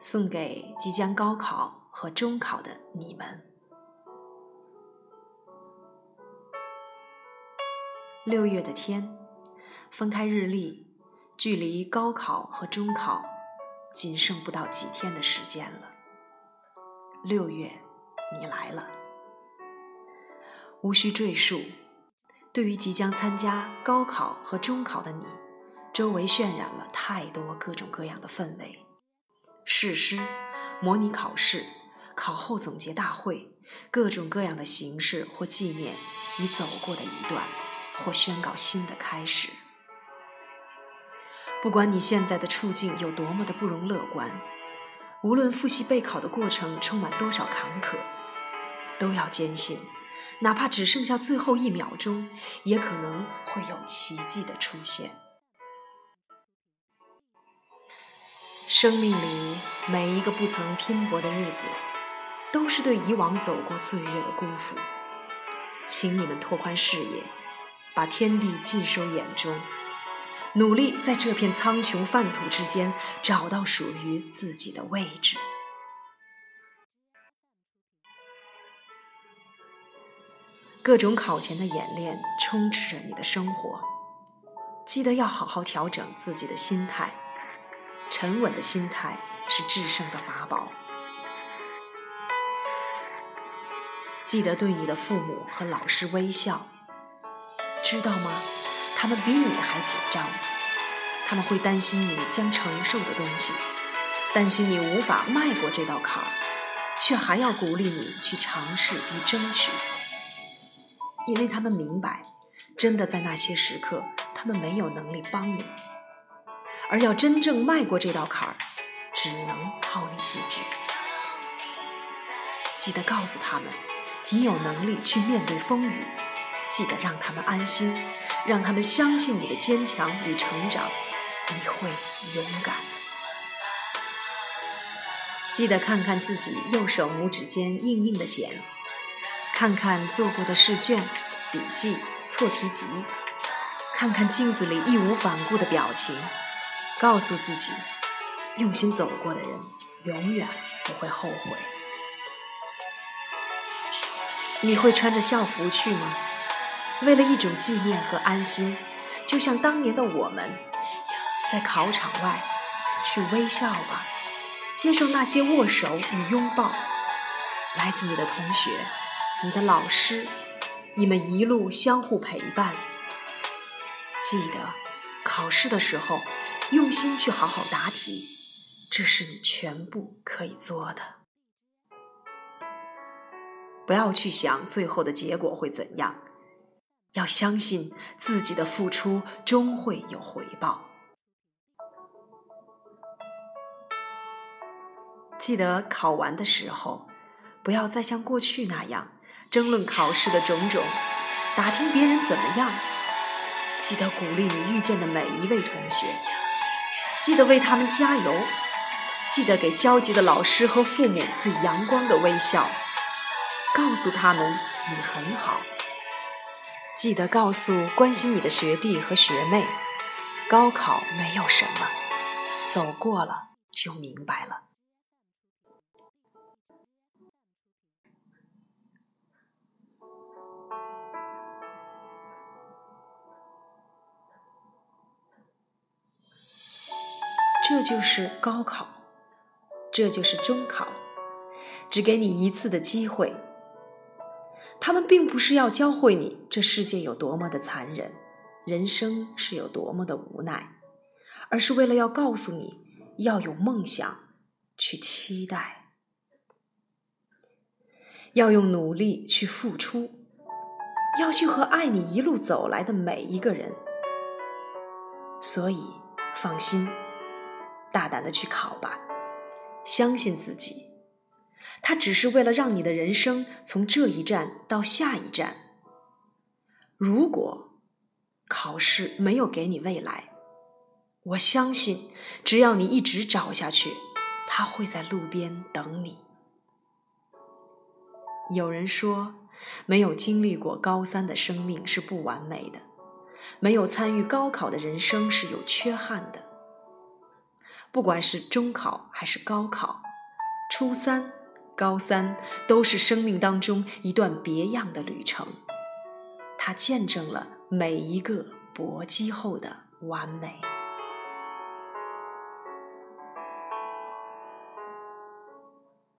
送给即将高考和中考的你们。六月的天，翻开日历，距离高考和中考仅剩不到几天的时间了。六月，你来了，无需赘述。对于即将参加高考和中考的你，周围渲染了太多各种各样的氛围。誓师、模拟考试、考后总结大会，各种各样的形式或纪念你走过的一段，或宣告新的开始。不管你现在的处境有多么的不容乐观，无论复习备考的过程充满多少坎坷，都要坚信，哪怕只剩下最后一秒钟，也可能会有奇迹的出现。生命里每一个不曾拼搏的日子，都是对以往走过岁月的辜负。请你们拓宽视野，把天地尽收眼中，努力在这片苍穹泛土之间找到属于自己的位置。各种考前的演练充斥着你的生活，记得要好好调整自己的心态。沉稳的心态是制胜的法宝。记得对你的父母和老师微笑，知道吗？他们比你还紧张，他们会担心你将承受的东西，担心你无法迈过这道坎儿，却还要鼓励你去尝试与争取，因为他们明白，真的在那些时刻，他们没有能力帮你。而要真正迈过这道坎儿，只能靠你自己。记得告诉他们，你有能力去面对风雨。记得让他们安心，让他们相信你的坚强与成长。你会勇敢。记得看看自己右手拇指间硬硬的茧，看看做过的试卷、笔记、错题集，看看镜子里义无反顾的表情。告诉自己，用心走过的人永远不会后悔。你会穿着校服去吗？为了一种纪念和安心，就像当年的我们，在考场外去微笑吧，接受那些握手与拥抱，来自你的同学、你的老师，你们一路相互陪伴。记得考试的时候。用心去好好答题，这是你全部可以做的。不要去想最后的结果会怎样，要相信自己的付出终会有回报。记得考完的时候，不要再像过去那样争论考试的种种，打听别人怎么样。记得鼓励你遇见的每一位同学。记得为他们加油，记得给焦急的老师和父母最阳光的微笑，告诉他们你很好。记得告诉关心你的学弟和学妹，高考没有什么，走过了就明白了。这就是高考，这就是中考，只给你一次的机会。他们并不是要教会你这世界有多么的残忍，人生是有多么的无奈，而是为了要告诉你要有梦想，去期待，要用努力去付出，要去和爱你一路走来的每一个人。所以，放心。大胆的去考吧，相信自己，它只是为了让你的人生从这一站到下一站。如果考试没有给你未来，我相信，只要你一直找下去，它会在路边等你。有人说，没有经历过高三的生命是不完美的，没有参与高考的人生是有缺憾的。不管是中考还是高考，初三、高三都是生命当中一段别样的旅程，它见证了每一个搏击后的完美。